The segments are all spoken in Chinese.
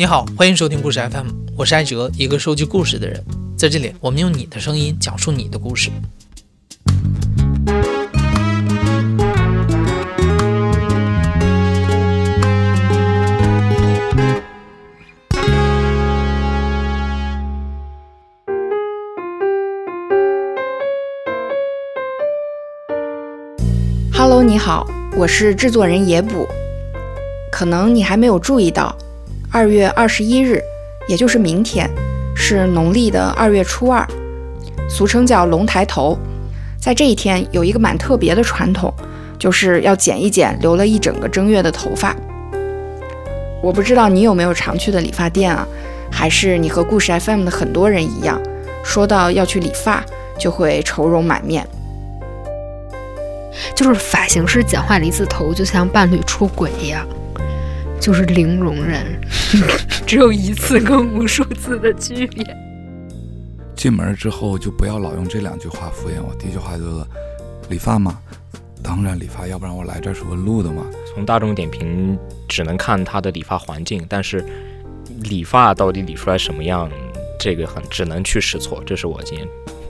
你好，欢迎收听故事 FM，我是艾哲，一个收集故事的人。在这里，我们用你的声音讲述你的故事。Hello，你好，我是制作人野捕。可能你还没有注意到，二月二十一日，也就是明天，是农历的二月初二，俗称叫龙抬头。在这一天，有一个蛮特别的传统，就是要剪一剪留了一整个正月的头发。我不知道你有没有常去的理发店啊，还是你和故事 FM 的很多人一样，说到要去理发，就会愁容满面。就是发型师剪坏了一次头，就像伴侣出轨一样。就是零容忍，只有一次跟无数次的区别。进门之后就不要老用这两句话敷衍我。第一句话就是理发吗？当然理发，要不然我来这儿是问路的嘛。从大众点评只能看他的理发环境，但是理发到底理出来什么样，这个很只能去试错。这是我今天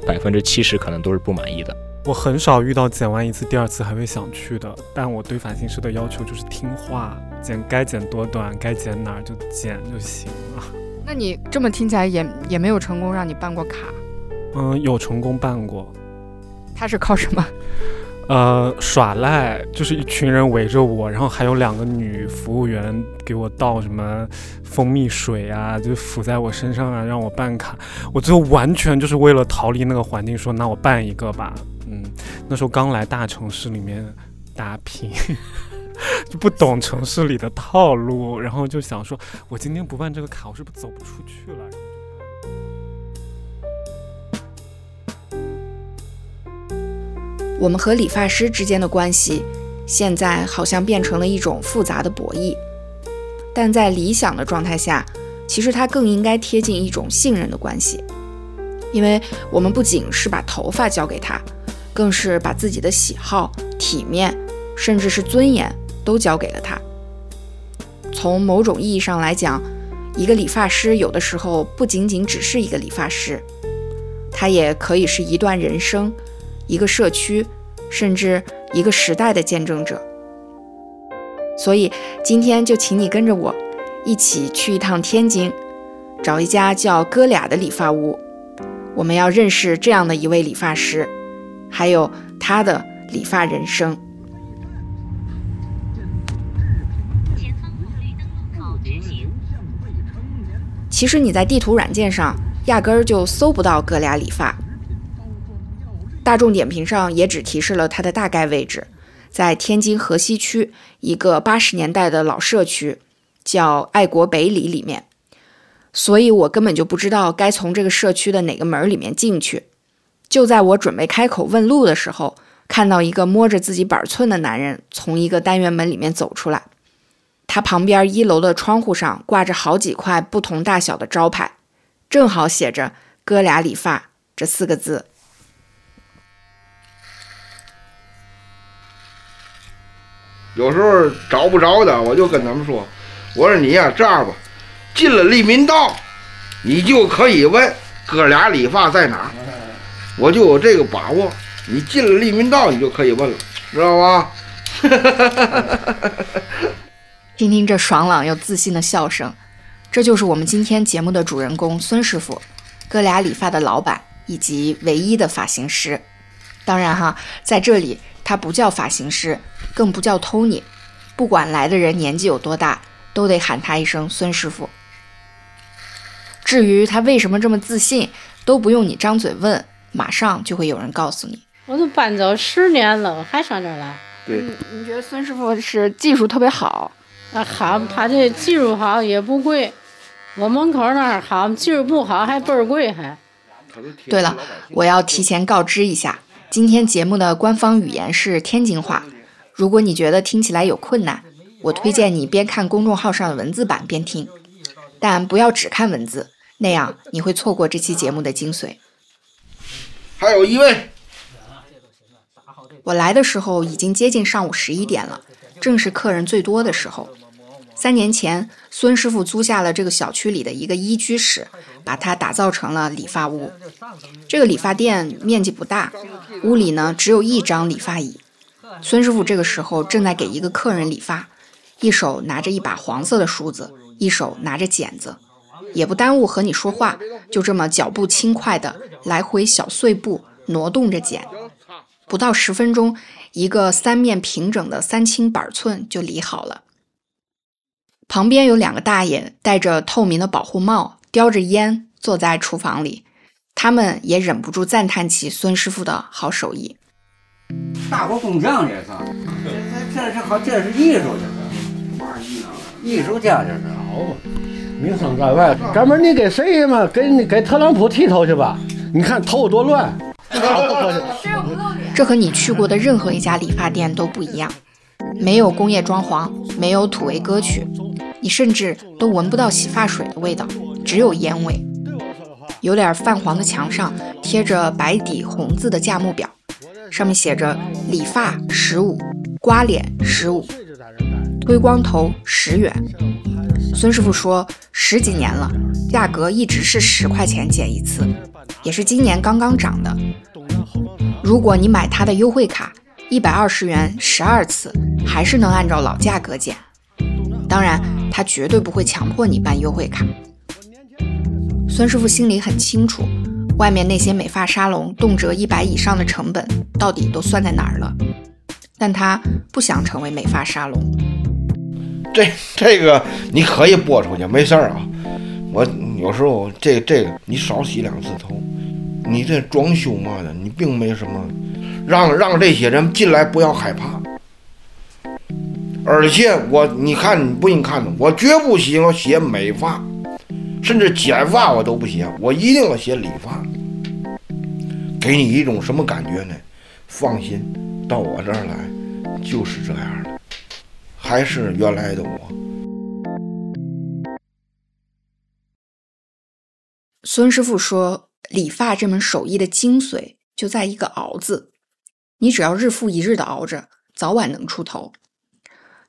百分之七十可能都是不满意的。我很少遇到剪完一次第二次还会想去的，但我对发型师的要求就是听话，剪该剪多短，该剪哪儿就剪就行了。那你这么听起来也也没有成功让你办过卡？嗯，有成功办过。他是靠什么？呃，耍赖，就是一群人围着我，然后还有两个女服务员给我倒什么蜂蜜水啊，就抚在我身上啊，让我办卡。我最后完全就是为了逃离那个环境，说那我办一个吧。嗯，那时候刚来大城市里面打拼，就不懂城市里的套路，然后就想说，我今天不办这个卡，我是不是走不出去了？我们和理发师之间的关系，现在好像变成了一种复杂的博弈，但在理想的状态下，其实它更应该贴近一种信任的关系，因为我们不仅是把头发交给他。更是把自己的喜好、体面，甚至是尊严都交给了他。从某种意义上来讲，一个理发师有的时候不仅仅只是一个理发师，他也可以是一段人生、一个社区，甚至一个时代的见证者。所以今天就请你跟着我，一起去一趟天津，找一家叫哥俩的理发屋，我们要认识这样的一位理发师。还有他的理发人生。其实你在地图软件上压根儿就搜不到哥俩理发，大众点评上也只提示了它的大概位置，在天津河西区一个八十年代的老社区，叫爱国北里里面，所以我根本就不知道该从这个社区的哪个门里面进去。就在我准备开口问路的时候，看到一个摸着自己板寸的男人从一个单元门里面走出来。他旁边一楼的窗户上挂着好几块不同大小的招牌，正好写着“哥俩理发”这四个字。有时候找不着的，我就跟他们说：“我说你呀，这样吧，进了利民道，你就可以问哥俩理发在哪。”我就有这个把握，你进了利民道，你就可以问了，知道吧？听听这爽朗又自信的笑声，这就是我们今天节目的主人公孙师傅，哥俩理发的老板以及唯一的发型师。当然哈，在这里他不叫发型师，更不叫 Tony，不管来的人年纪有多大，都得喊他一声孙师傅。至于他为什么这么自信，都不用你张嘴问。马上就会有人告诉你，我都搬走十年了，还上这儿来。对，你觉得孙师傅是技术特别好？啊，好，他这技术好也不贵。我门口那儿好，技术不好还倍儿贵还。对了，我要提前告知一下，今天节目的官方语言是天津话。如果你觉得听起来有困难，我推荐你边看公众号上的文字版边听，但不要只看文字，那样你会错过这期节目的精髓。还有一位，我来的时候已经接近上午十一点了，正是客人最多的时候。三年前，孙师傅租下了这个小区里的一个一居室，把它打造成了理发屋。这个理发店面积不大，屋里呢只有一张理发椅。孙师傅这个时候正在给一个客人理发，一手拿着一把黄色的梳子，一手拿着剪子，也不耽误和你说话，就这么脚步轻快的来回小碎步挪动着剪。不到十分钟，一个三面平整的三清板寸就理好了。旁边有两个大爷戴着透明的保护帽，叼着烟坐在厨房里，他们也忍不住赞叹起孙师傅的好手艺。大国工匠这是，这这是好，这是艺术，这是艺术家，这是好嘛。名声在外，哥们儿，你给谁嘛？给给特朗普剃头去吧？你看头多乱。这和你去过的任何一家理发店都不一样，没有工业装潢，没有土味歌曲。你甚至都闻不到洗发水的味道，只有烟味。有点泛黄的墙上贴着白底红字的价目表，上面写着理发十五，刮脸十五，推光头十元。孙师傅说，十几年了，价格一直是十块钱剪一次，也是今年刚刚涨的。如果你买他的优惠卡，一百二十元十二次，还是能按照老价格减。当然，他绝对不会强迫你办优惠卡。孙师傅心里很清楚，外面那些美发沙龙动辄一百以上的成本，到底都算在哪儿了。但他不想成为美发沙龙。这这个你可以播出去，没事儿啊。我有时候这这个你少洗两次头，你这装修嘛的，你并没什么，让让这些人进来不要害怕。而且我，你看，你不信看的，我绝不喜欢写美发，甚至剪发我都不写，我一定要写理发。给你一种什么感觉呢？放心，到我这儿来就是这样的，还是原来的我。孙师傅说，理发这门手艺的精髓就在一个“熬”字，你只要日复一日的熬着，早晚能出头。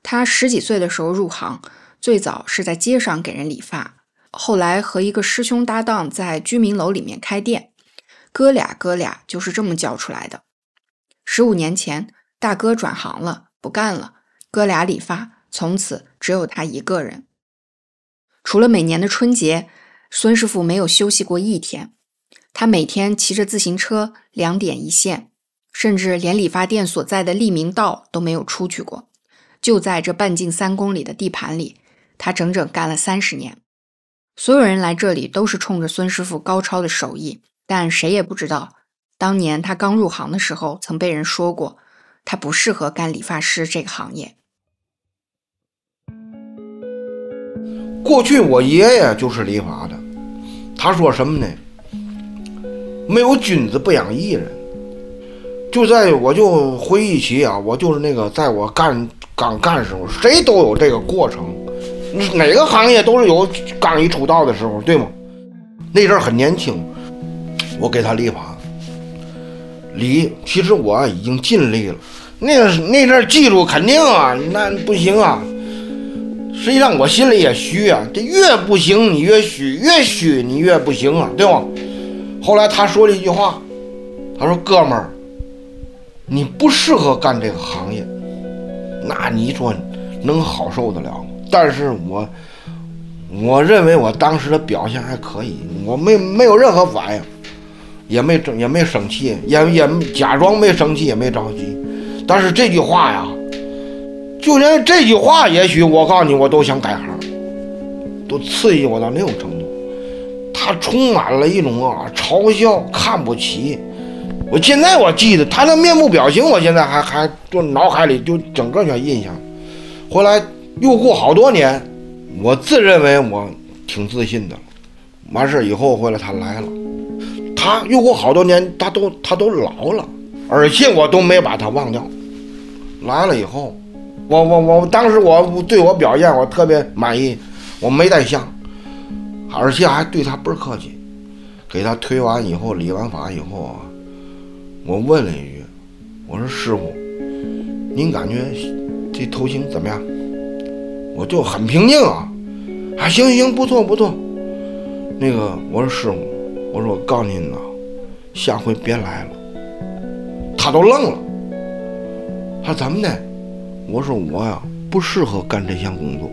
他十几岁的时候入行，最早是在街上给人理发，后来和一个师兄搭档在居民楼里面开店，哥俩哥俩就是这么教出来的。十五年前，大哥转行了，不干了，哥俩理发，从此只有他一个人。除了每年的春节，孙师傅没有休息过一天，他每天骑着自行车两点一线，甚至连理发店所在的利民道都没有出去过。就在这半径三公里的地盘里，他整整干了三十年。所有人来这里都是冲着孙师傅高超的手艺，但谁也不知道，当年他刚入行的时候，曾被人说过他不适合干理发师这个行业。过去我爷爷就是理发的，他说什么呢？没有君子不养艺人。就在我就回忆起啊，我就是那个在我干。刚干时候，谁都有这个过程，哪个行业都是有刚一出道的时候，对吗？那阵很年轻，我给他理发，理，其实我已经尽力了。那个那阵儿技术肯定啊，那不行啊。实际上我心里也虚啊，这越不行你越虚，越虚你越不行啊，对吗？后来他说了一句话，他说：“哥们儿，你不适合干这个行业。”那你说能好受得了吗？但是我我认为我当时的表现还可以，我没没有任何反应，也没整也没生气，也也假装没生气，也没着急。但是这句话呀，就连这句话，也许我告诉你，我都想改行，都刺激我到那种程度。他充满了一种啊嘲笑、看不起。我现在我记得他那面部表情，我现在还还就脑海里就整个全印象。后来又过好多年，我自认为我挺自信的。完事以后回来他来了，他又过好多年，他都他都老了，而且我都没把他忘掉。来了以后，我我我当时我对我表现我特别满意，我没带相，而且还对他倍儿客气，给他推完以后理完发以后啊。我问了一句：“我说师傅，您感觉这头型怎么样？”我就很平静啊，啊，行行，不错不错。那个，我说师傅，我说我告诉您呐，下回别来了。他都愣了，他怎么的？我说我呀不适合干这项工作。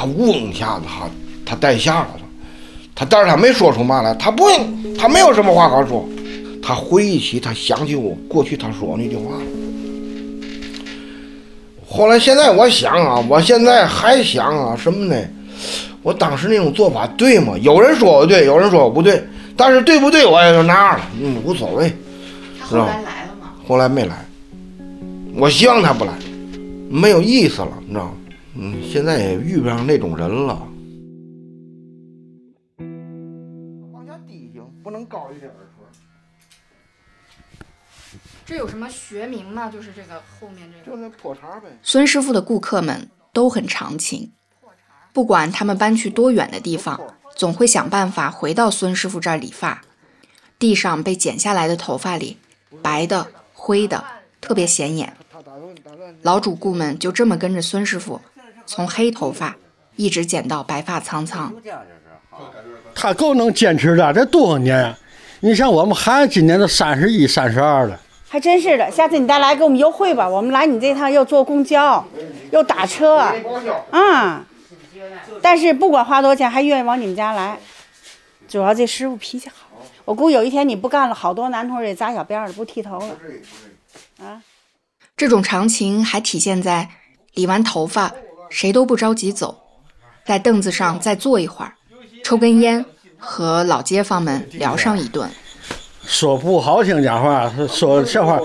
他嗡一下子，他他带下了他，他但是他没说出嘛来，他不，他没有什么话可说。他回忆起，他想起我过去他说那句话。后来现在我想啊，我现在还想啊，什么呢？我当时那种做法对吗？有人说我对，有人说我不对，但是对不对我也就那样了，嗯，无所谓。他后来来了吗？后来没来，我希望他不来，没有意思了，你知道吗？嗯，现在也遇不上那种人了。往下低行，不能高于这耳垂。这有什么学名吗？就是这个后面这个就那破茬呗。孙师傅的顾客们都很长情，不管他们搬去多远的地方，总会想办法回到孙师傅这儿理发。地上被剪下来的头发里，白的、灰的，特别显眼。老主顾们就这么跟着孙师傅，从黑头发一直剪到白发苍苍。他够能坚持的，这多少年啊！你像我们孩子今年都三十一、三十二了。还真是的，下次你再来给我们优惠吧。我们来你这趟又坐公交，又打车，啊、但是不管花多少钱，还愿意往你们家来。主要这师傅脾气好，我估计有一天你不干了，好多男同志也扎小辫儿了，不剃头了。啊，这种长情还体现在理完头发，谁都不着急走，在凳子上再坐一会儿，抽根烟，和老街坊们聊上一顿。说不好听讲话，说笑话，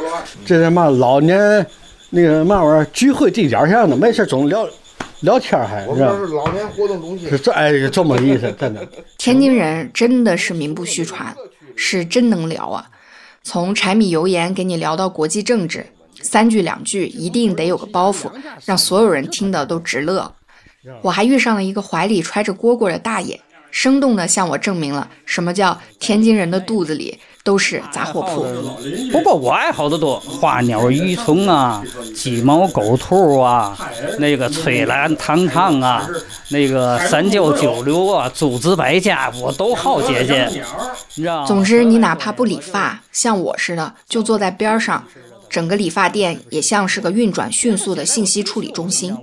这他妈老年那个嘛玩意儿聚会地点上的，没事总聊聊天儿还，我你知道吗？们是老年活动中心是。这哎这么意思，真的。天津人真的是名不虚传，是真能聊啊！从柴米油盐给你聊到国际政治，三句两句一定得有个包袱，让所有人听得都直乐。我还遇上了一个怀里揣着蝈蝈的大爷，生动地向我证明了什么叫天津人的肚子里都是杂货铺。不过我爱好的多，花鸟鱼虫啊，鸡毛狗兔啊，那个翠兰糖糖啊，那个三教九流啊，诸子百家我都好接见，你知道吗？总之，你哪怕不理发，像我似的，就坐在边上，整个理发店也像是个运转迅速的信息处理中心。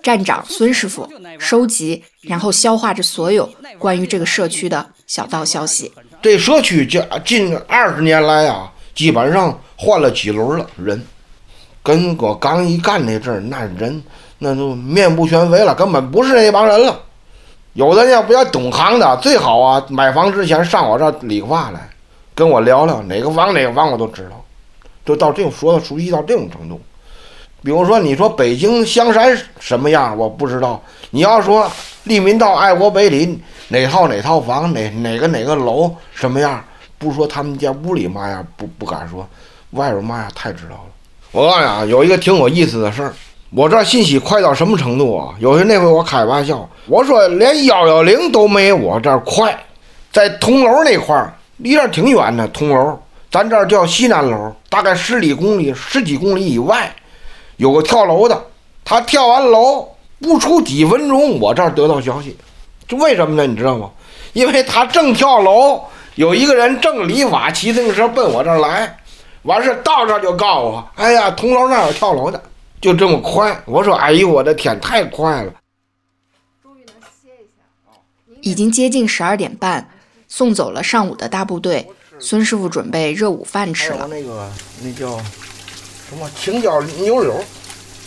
站长孙师傅收集，然后消化着所有关于这个社区的小道消息。这社区近近二十年来啊，基本上换了几轮了人，跟我刚一干那阵儿，那人那都面目全非了，根本不是那帮人了。有的要不要懂行的，最好啊，买房之前上我这儿理发来，跟我聊聊哪个房哪个房我都知道，就到这种说到熟悉到这种程度。比如说，你说北京香山什么样，我不知道。你要说利民道爱国北里哪套哪套房，哪哪个哪个楼什么样，不说他们家屋里嘛样，不不敢说，外边嘛样太知道了。我告诉你啊，有一个挺有意思的事儿，我这信息快到什么程度啊？有些那回我开玩笑，我说连幺幺零都没我这儿快，在铜楼那块儿离这儿挺远的，铜楼，咱这儿叫西南楼，大概十里公里、十几公里以外。有个跳楼的，他跳完楼不出几分钟，我这儿得到消息，这为什么呢？你知道吗？因为他正跳楼，有一个人正理发，骑自行车奔我这儿来，完事到这儿就告诉我，哎呀，同楼那儿有跳楼的，就这么快。我说，哎呦，我的天，太快了！终于能歇一下已经接近十二点半，送走了上午的大部队，孙师傅准备热午饭吃了。那个那叫什么青椒牛柳，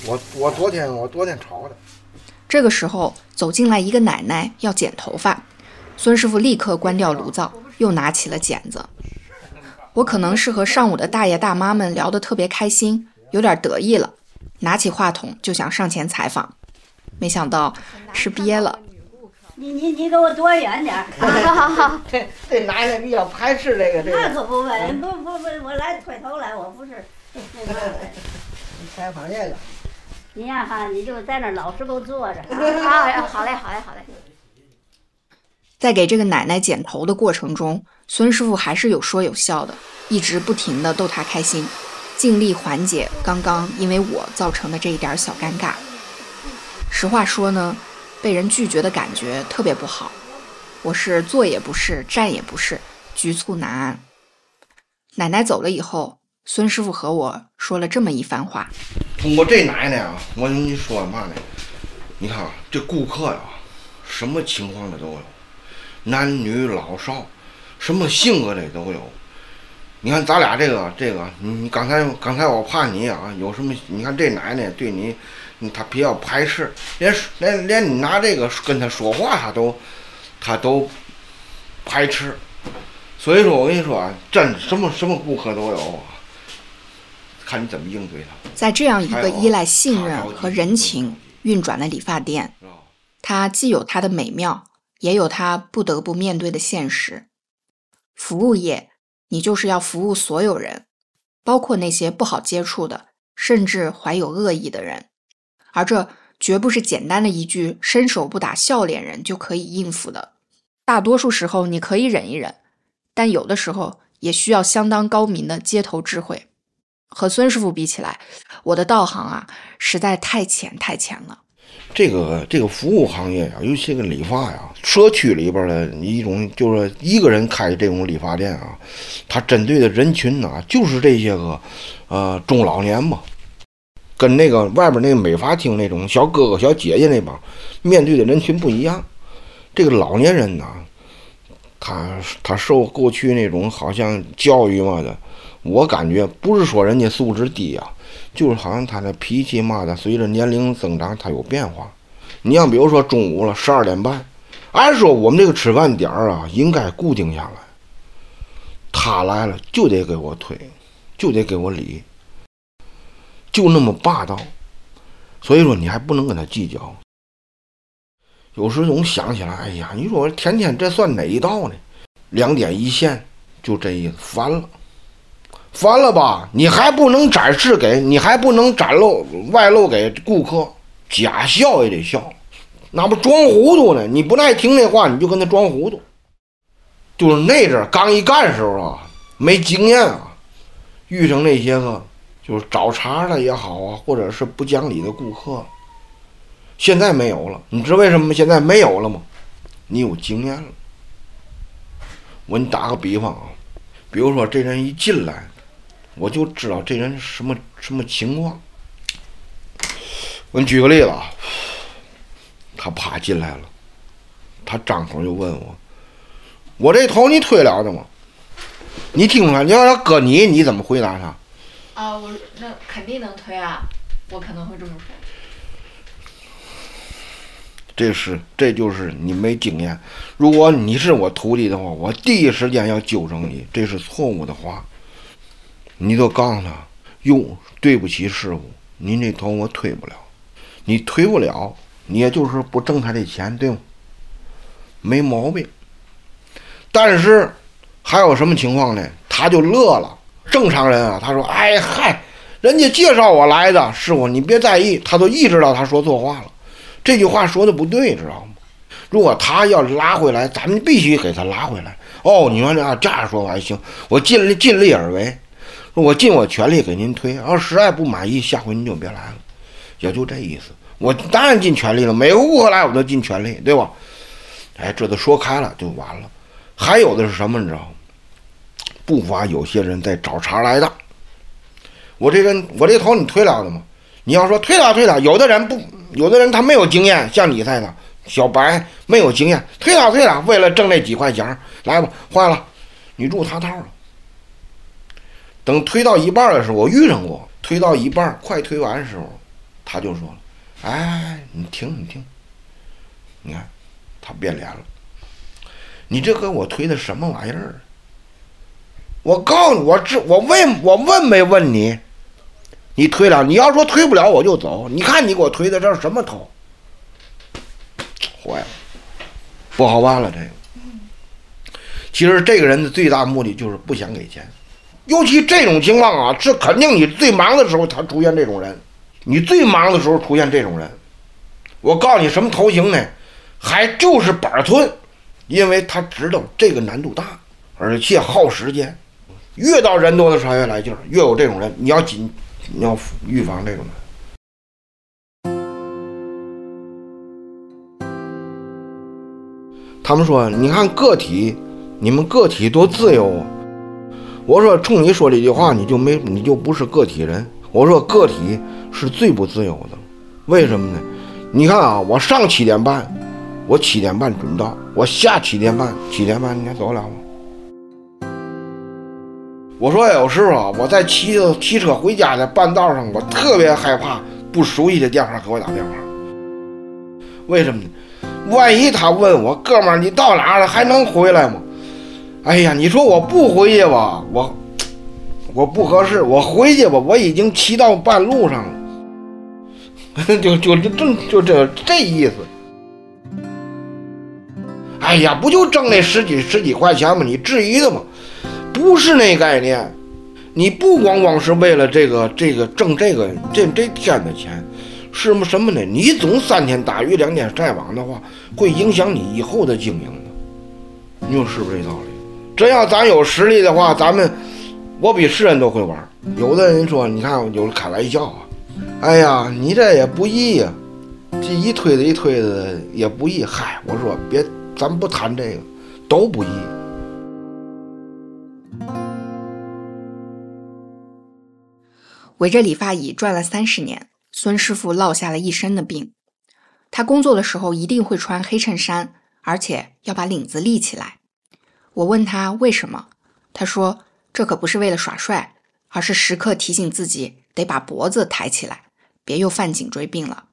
我我昨天我昨天炒的。这个时候走进来一个奶奶要剪头发，孙师傅立刻关掉炉灶，又拿起了剪子。我可能是和上午的大爷大妈们聊得特别开心，有点得意了，拿起话筒就想上前采访，没想到是憋了。你你你给我躲远点儿。好好好，这这奶奶比较排斥这个这个那可不呗，不不不，我来推头来，我不是 那个。采访这个。你呀哈，你就在那儿老实给我坐着。好，好嘞，好嘞，好嘞。在给这个奶奶剪头的过程中，孙师傅还是有说有笑的，一直不停的逗她开心，尽力缓解刚刚因为我造成的这一点小尴尬。实话说呢，被人拒绝的感觉特别不好。我是坐也不是，站也不是，局促难安。奶奶走了以后，孙师傅和我说了这么一番话。通过这奶奶啊，我跟你说嘛呢？你看，这顾客呀，什么情况的都有，男女老少，什么性格的都有。你看咱俩这个这个，你你刚才刚才我怕你啊，有什么？你看这奶奶对你，她比较排斥，连连连你拿这个跟他说话，他都他都排斥。所以说我跟你说啊，真什么什么顾客都有啊，看你怎么应对他。在这样一个依赖信任和人情运转的理发店，它既有它的美妙，也有它不得不面对的现实。服务业。你就是要服务所有人，包括那些不好接触的，甚至怀有恶意的人，而这绝不是简单的一句“伸手不打笑脸人”就可以应付的。大多数时候你可以忍一忍，但有的时候也需要相当高明的街头智慧。和孙师傅比起来，我的道行啊，实在太浅太浅了。这个这个服务行业呀，尤其这个理发呀，社区里边的一种就是一个人开这种理发店啊，他针对的人群呢，就是这些个呃中老年嘛，跟那个外边那个美发厅那种小哥哥小姐姐那帮面对的人群不一样。这个老年人呢，他他受过去那种好像教育嘛的，我感觉不是说人家素质低啊。就是好像他的脾气嘛的，随着年龄增长，他有变化。你像比如说中午了，十二点半，按说我们这个吃饭点儿啊，应该固定下来。他来了就得给我推，就得给我理，就那么霸道。所以说你还不能跟他计较。有时总想起来，哎呀，你说我天天这算哪一道呢？两点一线，就这意思，烦了。烦了吧？你还不能展示给，你还不能展露外露给顾客，假笑也得笑，那不装糊涂呢？你不爱听那话，你就跟他装糊涂。就是那阵刚一干时候啊，没经验啊，遇上那些个就是找茬的也好啊，或者是不讲理的顾客，现在没有了。你知道为什么现在没有了吗？你有经验了。我给你打个比方啊，比如说这人一进来。我就知道这人什么什么情况。我给你举个例子啊，他啪进来了，他张口就问我：“我这头你推了的吗？”你听出来？你要要搁你，你怎么回答他？啊，我那肯定能推啊，我可能会这么说。这是，这就是你没经验。如果你是我徒弟的话，我第一时间要纠正你，这是错误的话。你都告诉他，哟，对不起师傅，您这头我推不了，你推不了，你也就是不挣他的钱，对吗？没毛病。但是还有什么情况呢？他就乐了。正常人啊，他说：“哎嗨，人家介绍我来的，师傅你别在意。”他都意识到他说错话了，这句话说的不对，知道吗？如果他要拉回来，咱们必须给他拉回来。哦，你说这这样说还行，我尽力尽力而为。我尽我全力给您推，要实在不满意，下回您就别来了，也就这意思。我当然尽全力了，每个顾客来我都尽全力，对吧？哎，这都说开了就完了。还有的是什么，你知道吗？不乏有些人在找茬来的。我这人，我这头你推了的吗？你要说推了推了，有的人不，有的人他没有经验，像你似的，小白没有经验，推了推了，为了挣那几块钱，来吧，坏了，你入他套了。等推到一半的时候，我遇上过。推到一半，快推完的时候，他就说了：“哎，你听，你听，你看，他变脸了。你这给我推的什么玩意儿？我告诉你，我这我问，我问没问你？你推了，你要说推不了，我就走。你看你给我推的这是什么头？坏了，不好办了。这个，其实这个人的最大目的就是不想给钱。”尤其这种情况啊，是肯定你最忙的时候他出现这种人，你最忙的时候出现这种人，我告诉你什么头型呢？还就是板寸，因为他知道这个难度大，而且耗时间，越到人多的时候越来劲儿越有这种人你要紧你要预防这种人。他们说你看个体你们个体多自由我说冲你说这句话你就没你就不是个体人。我说个体是最不自由的。为什么呢？你看啊我上七点半我七点半准到我下七点半七点半你还走得了。吗我说：“有时候啊，我在骑骑车回家的半道上，我特别害怕不熟悉的电话给我打电话，为什么呢？”万一他问我哥们儿你到哪了还能回来吗？哎呀，你说我不回去吧，我我不合适；我回去吧，我已经骑到半路上了，就就正就这这意思。哎呀，不就挣那十几十几块钱吗？你至于的吗？不是那概念，你不光光是为了这个这个挣这个这这天的钱。是么什么呢？你总三天打鱼两天晒网的话，会影响你以后的经营的。你说是不是这道理？真要咱有实力的话，咱们我比世人都会玩。有的人说，你看有开玩笑啊，哎呀，你这也不易呀，这一推子一推子也不易。嗨，我说别，咱不谈这个，都不易。围着理发椅转了三十年。孙师傅落下了一身的病，他工作的时候一定会穿黑衬衫，而且要把领子立起来。我问他为什么，他说这可不是为了耍帅，而是时刻提醒自己得把脖子抬起来，别又犯颈椎病了。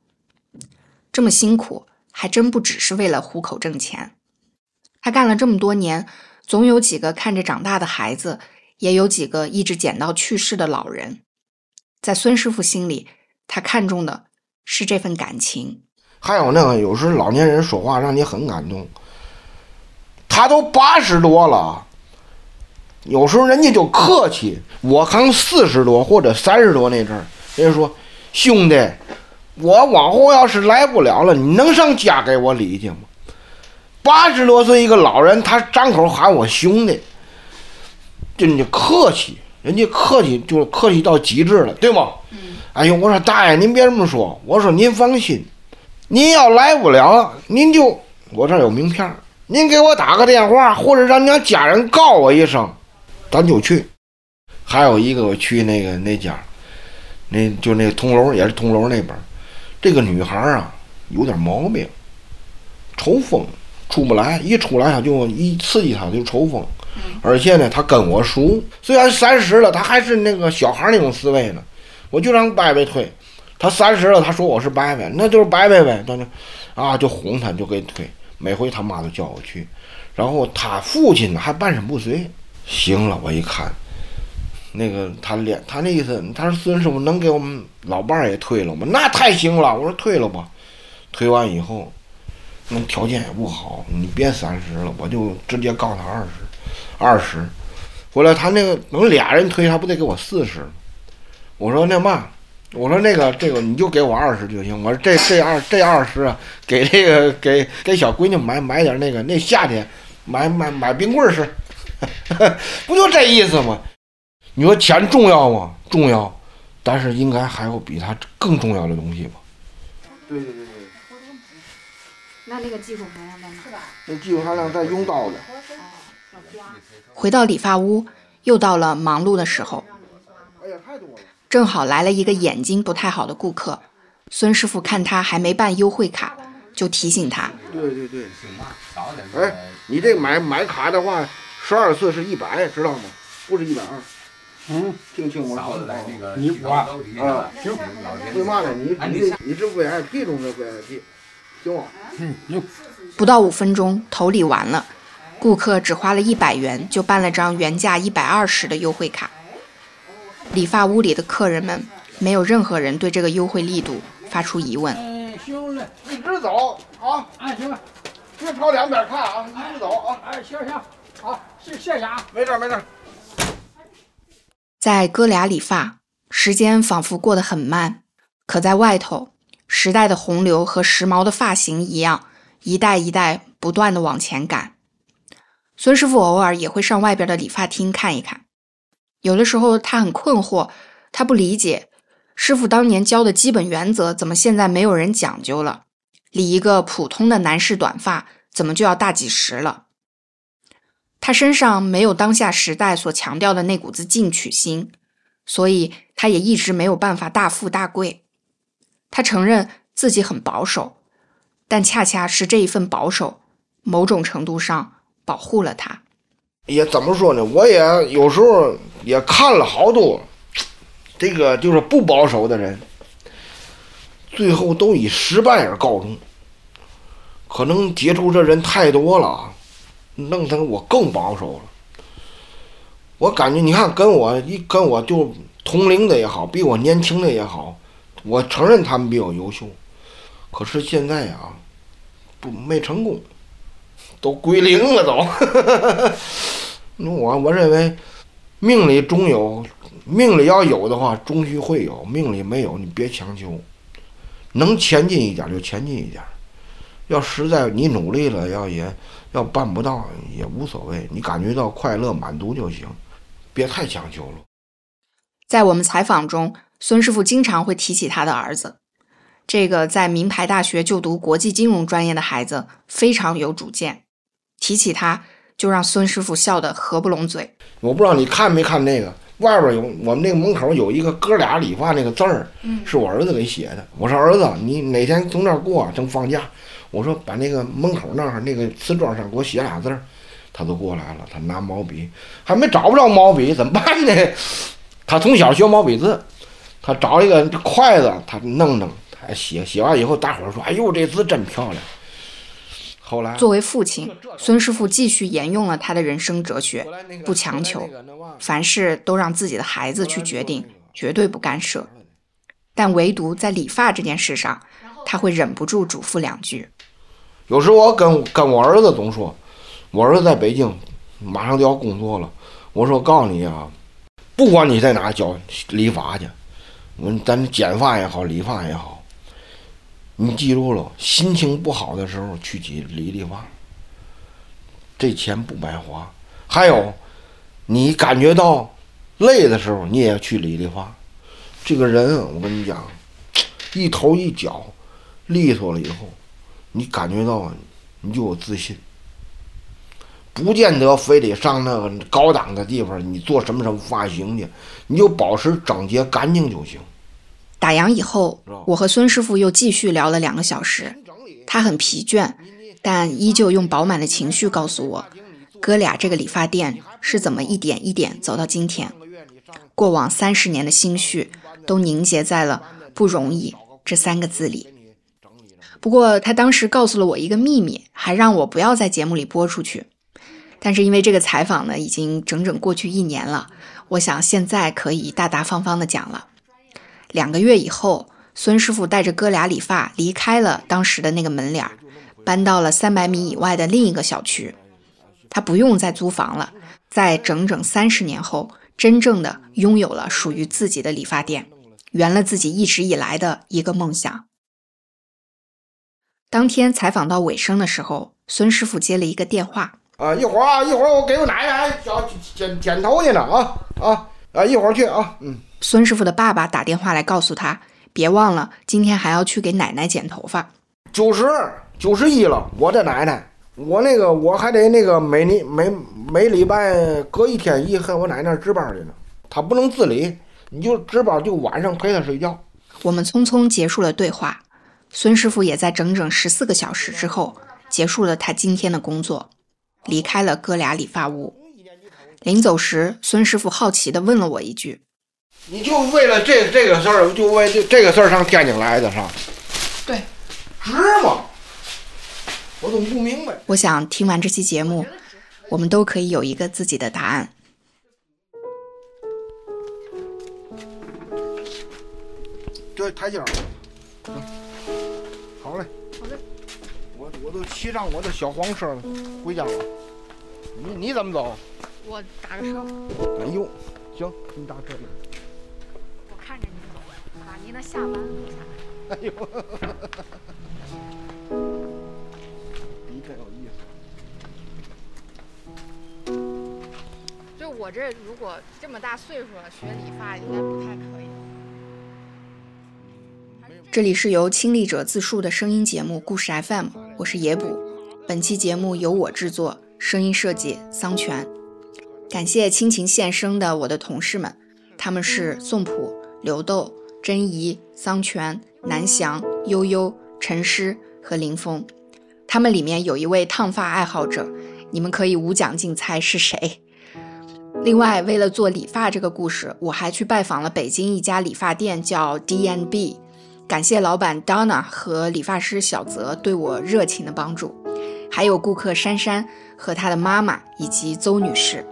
这么辛苦，还真不只是为了糊口挣钱。他干了这么多年，总有几个看着长大的孩子，也有几个一直捡到去世的老人，在孙师傅心里。他看重的是这份感情，还有那个，有时老年人说话让你很感动。他都八十多了，有时候人家就客气。我刚四十多或者三十多那阵儿，人家说：“兄弟，我往后要是来不了了，你能上家给我礼去吗？”八十多岁一个老人，他张口喊我兄弟，真的客气，人家客气就客气到极致了，对吗？哎呦，我说大爷，您别这么说。我说您放心，您要来不了，您就我这有名片，您给我打个电话，或者让您家人告我一声，咱就去。还有一个，我去那个那家，那就那铜楼，也是铜楼那边，这个女孩啊有点毛病，抽风出不来，一出来她就一刺激她就抽风，而且呢，他跟我熟，虽然三十了，他还是那个小孩那种思维呢。我就让伯伯推，他三十了，他说我是伯伯，那就是伯伯呗，那就，啊，就哄他，就给推。每回他妈都叫我去，然后他父亲还半身不遂。行了，我一看，那个他脸，他那意思，他说孙师傅能给我们老伴儿也推了吗？那太行了，我说推了吧。推完以后，那条件也不好，你别三十了，我就直接告他二十，二十。回来他那个能俩人推，他不得给我四十？我说那嘛，我说那个这个你就给我二十就行。我说这这二这二十啊，给这个给给小闺女买买点那个那夏天买买买冰棍吃，不就这意思吗？你说钱重要吗？重要，但是应该还有比它更重要的东西吧？对对对对。那那个技术含量在哪？是吧？那技术含量在用刀的。回到理发屋，又到了忙碌的时候。正好来了一个眼睛不太好的顾客，孙师傅看他还没办优惠卡，就提醒他。对对对，哎，你这买买卡的话，十二次是一百，知道吗？不是一百二。嗯，听清我说的。你我啊，行。为嘛呢？你你你是 VIP 中的 VIP，行吗？嗯，行。不到五分钟，头理完了，顾客只花了一百元就办了张原价一百二十的优惠卡。理发屋里的客人们没有任何人对这个优惠力度发出疑问。哎，行了，一直走，好，哎，行了，别朝两边看啊，一直走啊，哎，行行，好，谢谢谢啊，没事没事。在哥俩理发，时间仿佛过得很慢，可在外头，时代的洪流和时髦的发型一样，一代一代不断的往前赶。孙师傅偶尔也会上外边的理发厅看一看。有的时候他很困惑，他不理解师傅当年教的基本原则怎么现在没有人讲究了。理一个普通的男士短发怎么就要大几十了？他身上没有当下时代所强调的那股子进取心，所以他也一直没有办法大富大贵。他承认自己很保守，但恰恰是这一份保守，某种程度上保护了他。也怎么说呢？我也有时候也看了好多，这个就是不保守的人，最后都以失败而告终。可能接触这人太多了，弄得我更保守了。我感觉，你看，跟我一跟我就同龄的也好，比我年轻的也好，我承认他们比我优秀，可是现在呀，不没成功，都归零了都。我我认为，命里终有，命里要有的话，终须会有；命里没有，你别强求。能前进一点就前进一点。要实在你努力了，要也要办不到也无所谓，你感觉到快乐满足就行，别太强求了。在我们采访中，孙师傅经常会提起他的儿子，这个在名牌大学就读国际金融专业的孩子非常有主见，提起他就让孙师傅笑得合不拢嘴。我不知道你看没看那个外边有我们那个门口有一个哥俩理发那个字儿，是我儿子给写的。我说儿子，你哪天从那儿过，正放假。我说把那个门口那儿那个瓷砖上给我写俩字儿，他都过来了。他拿毛笔，还没找不着毛笔，怎么办呢？他从小学毛笔字，他找一个筷子，他弄弄，他写写完以后，大伙儿说：“哎呦，这字真漂亮。”后来，作为父亲，孙师傅继续沿用了他的人生哲学：不强求，凡事都让自己的孩子去决定，绝对不干涉。但唯独在理发这件事上，他会忍不住嘱咐两句。有时我跟跟我儿子总说，我儿子在北京，马上就要工作了。我说告诉你啊，不管你在哪教理发去，我咱剪发也好，理发也好，你记住了，心情不好的时候去理理理发，这钱不白花。还有，你感觉到累的时候，你也去理理发。这个人，我跟你讲，一头一脚利索了以后。你感觉到，你就有自信，不见得非得上那个高档的地方，你做什么什么发型去，你就保持整洁干净就行。打烊以后，我和孙师傅又继续聊了两个小时。他很疲倦，但依旧用饱满的情绪告诉我，哥俩这个理发店是怎么一点一点走到今天。过往三十年的心绪都凝结在了“不容易”这三个字里。不过他当时告诉了我一个秘密，还让我不要在节目里播出去。但是因为这个采访呢，已经整整过去一年了，我想现在可以大大方方的讲了。两个月以后，孙师傅带着哥俩理发离开了当时的那个门脸儿，搬到了三百米以外的另一个小区。他不用再租房了，在整整三十年后，真正的拥有了属于自己的理发店，圆了自己一直以来的一个梦想。当天采访到尾声的时候，孙师傅接了一个电话。啊，一会儿啊，一会儿我给我奶奶剪剪剪头去呢啊啊啊！一会儿去啊。嗯。孙师傅的爸爸打电话来告诉他，别忘了今天还要去给奶奶剪头发。九十九十一了，我的奶奶，我那个我还得那个每年每每礼拜隔一天一和我奶奶值班去呢。她不能自理，你就值班就晚上陪她睡觉。我们匆匆结束了对话。孙师傅也在整整十四个小时之后结束了他今天的工作，离开了哥俩理发屋。临走时，孙师傅好奇地问了我一句：“你就为了这这个事儿，就为这这个事儿上天津来的，是吧？”“对。”“值吗？”我怎么不明白？我想听完这期节目，我们都可以有一个自己的答案。对，台阶儿。好嘞，好嘞，我我都骑上我的小黄车了，回家了。你你怎么走？我打个车。哎呦，行，你打车把您的下班。哎呦，有意思。就我这如果这么大岁数了，学理发应该不太可以。这里是由亲历者自述的声音节目《故事 FM》，我是野捕。本期节目由我制作，声音设计桑泉。感谢亲情献声的我的同事们，他们是宋普、刘豆、珍怡、桑泉、南翔、悠悠、陈诗和林峰。他们里面有一位烫发爱好者，你们可以无奖竞猜是谁。另外，为了做理发这个故事，我还去拜访了北京一家理发店，叫 D N B。感谢老板 Donna 和理发师小泽对我热情的帮助，还有顾客珊珊和她的妈妈以及邹女士，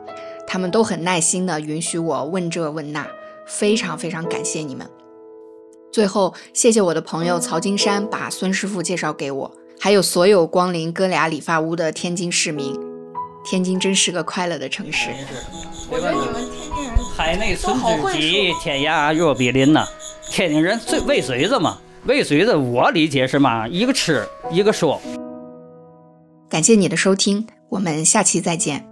他们都很耐心的允许我问这问那，非常非常感谢你们。最后，谢谢我的朋友曹金山把孙师傅介绍给我，还有所有光临哥俩理发屋的天津市民。天津真是个快乐的城市。我觉得你们天津人海内存知己，天涯若比邻呐。天津人最尾随着嘛，尾随着我理解是嘛，一个吃一个说。感谢你的收听，我们下期再见。